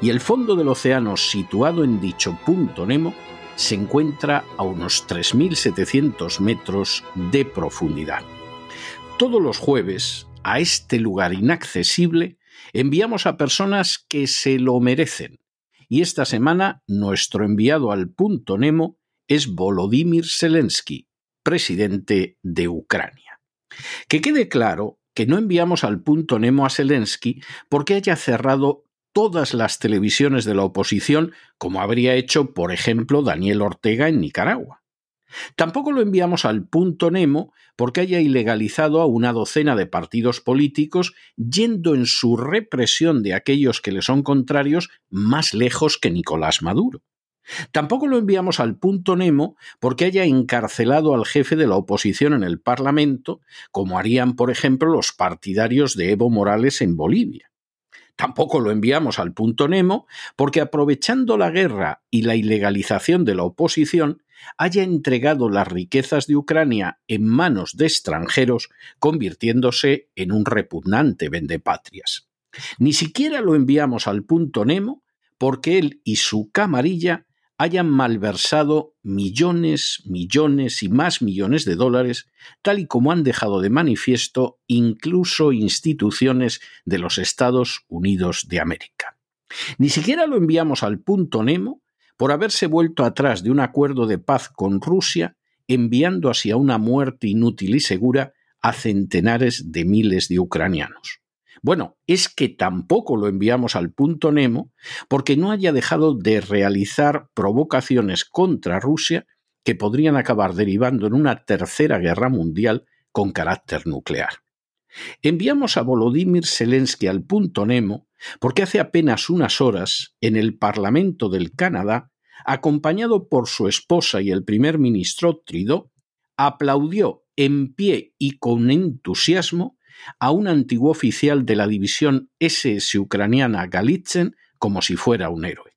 Y el fondo del océano situado en dicho punto Nemo se encuentra a unos 3.700 metros de profundidad. Todos los jueves, a este lugar inaccesible, enviamos a personas que se lo merecen. Y esta semana nuestro enviado al punto Nemo es Volodymyr Zelensky, presidente de Ucrania. Que quede claro que no enviamos al punto Nemo a Zelensky porque haya cerrado todas las televisiones de la oposición, como habría hecho, por ejemplo, Daniel Ortega en Nicaragua. Tampoco lo enviamos al punto Nemo porque haya ilegalizado a una docena de partidos políticos yendo en su represión de aquellos que le son contrarios más lejos que Nicolás Maduro. Tampoco lo enviamos al punto Nemo porque haya encarcelado al jefe de la oposición en el Parlamento, como harían, por ejemplo, los partidarios de Evo Morales en Bolivia. Tampoco lo enviamos al punto Nemo porque aprovechando la guerra y la ilegalización de la oposición, haya entregado las riquezas de Ucrania en manos de extranjeros, convirtiéndose en un repugnante vendepatrias. Ni siquiera lo enviamos al punto Nemo porque él y su camarilla hayan malversado millones, millones y más millones de dólares, tal y como han dejado de manifiesto incluso instituciones de los Estados Unidos de América. Ni siquiera lo enviamos al punto Nemo por haberse vuelto atrás de un acuerdo de paz con Rusia, enviando hacia una muerte inútil y segura a centenares de miles de ucranianos. Bueno, es que tampoco lo enviamos al punto Nemo porque no haya dejado de realizar provocaciones contra Rusia que podrían acabar derivando en una tercera guerra mundial con carácter nuclear. Enviamos a Volodymyr Zelensky al punto Nemo porque hace apenas unas horas, en el Parlamento del Canadá, acompañado por su esposa y el primer ministro Trudeau, aplaudió en pie y con entusiasmo a un antiguo oficial de la división SS ucraniana Galitzen como si fuera un héroe.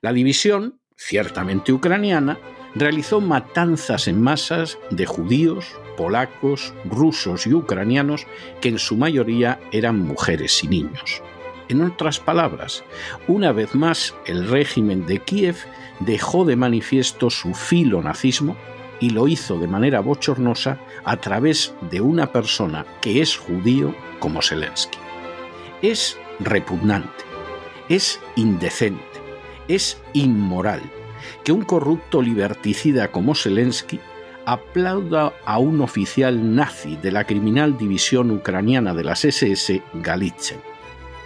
La división, ciertamente ucraniana, realizó matanzas en masas de judíos, polacos, rusos y ucranianos que en su mayoría eran mujeres y niños. En otras palabras, una vez más el régimen de Kiev dejó de manifiesto su filonazismo y lo hizo de manera bochornosa a través de una persona que es judío como Zelensky. Es repugnante, es indecente, es inmoral que un corrupto liberticida como Zelensky aplauda a un oficial nazi de la criminal división ucraniana de las SS, Galitzen,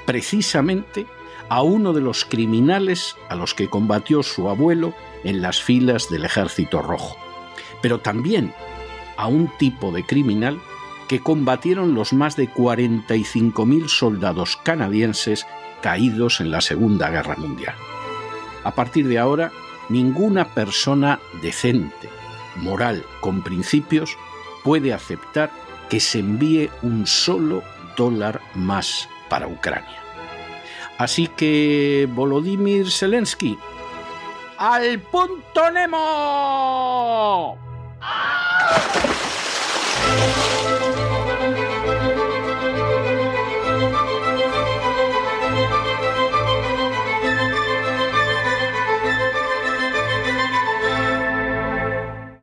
precisamente a uno de los criminales a los que combatió su abuelo en las filas del Ejército Rojo pero también a un tipo de criminal que combatieron los más de 45.000 soldados canadienses caídos en la Segunda Guerra Mundial. A partir de ahora, ninguna persona decente, moral, con principios, puede aceptar que se envíe un solo dólar más para Ucrania. Así que, Volodymyr Zelensky, al punto Nemo. Ah!